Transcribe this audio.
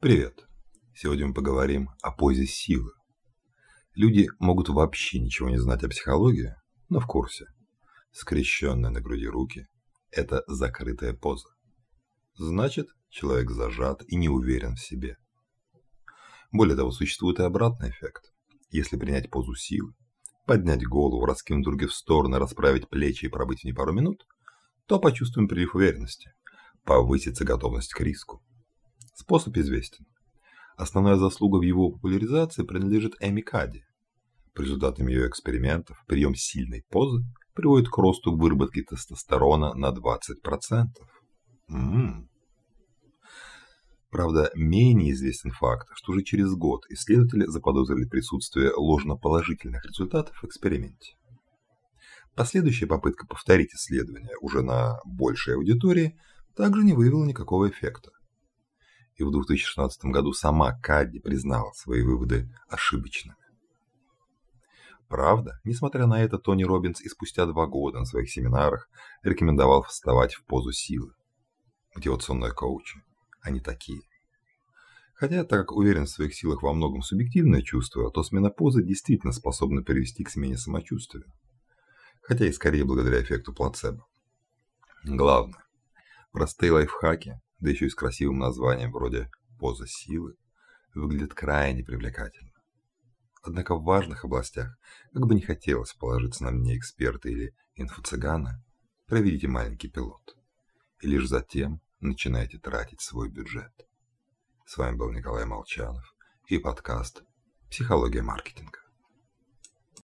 Привет! Сегодня мы поговорим о позе силы. Люди могут вообще ничего не знать о психологии, но в курсе. Скрещенные на груди руки – это закрытая поза. Значит, человек зажат и не уверен в себе. Более того, существует и обратный эффект. Если принять позу силы, поднять голову, раскинуть руки в стороны, расправить плечи и пробыть в ней пару минут, то почувствуем прилив уверенности, повысится готовность к риску. Способ известен. Основная заслуга в его популяризации принадлежит Эми Кади. По результатам ее экспериментов прием сильной позы приводит к росту выработки тестостерона на 20%. М-м. Правда, менее известен факт, что уже через год исследователи заподозрили присутствие ложноположительных результатов в эксперименте. Последующая попытка повторить исследование уже на большей аудитории также не выявила никакого эффекта и в 2016 году сама Кадди признала свои выводы ошибочными. Правда, несмотря на это, Тони Робинс и спустя два года на своих семинарах рекомендовал вставать в позу силы. Мотивационные коучи, они такие. Хотя, так как уверен в своих силах во многом субъективное чувство, то смена позы действительно способна привести к смене самочувствия. Хотя и скорее благодаря эффекту плацебо. Главное, простые лайфхаки да еще и с красивым названием вроде «поза силы», выглядит крайне привлекательно. Однако в важных областях, как бы не хотелось положиться на мне эксперта или инфо-цыгана, проведите маленький пилот. И лишь затем начинайте тратить свой бюджет. С вами был Николай Молчанов и подкаст «Психология маркетинга».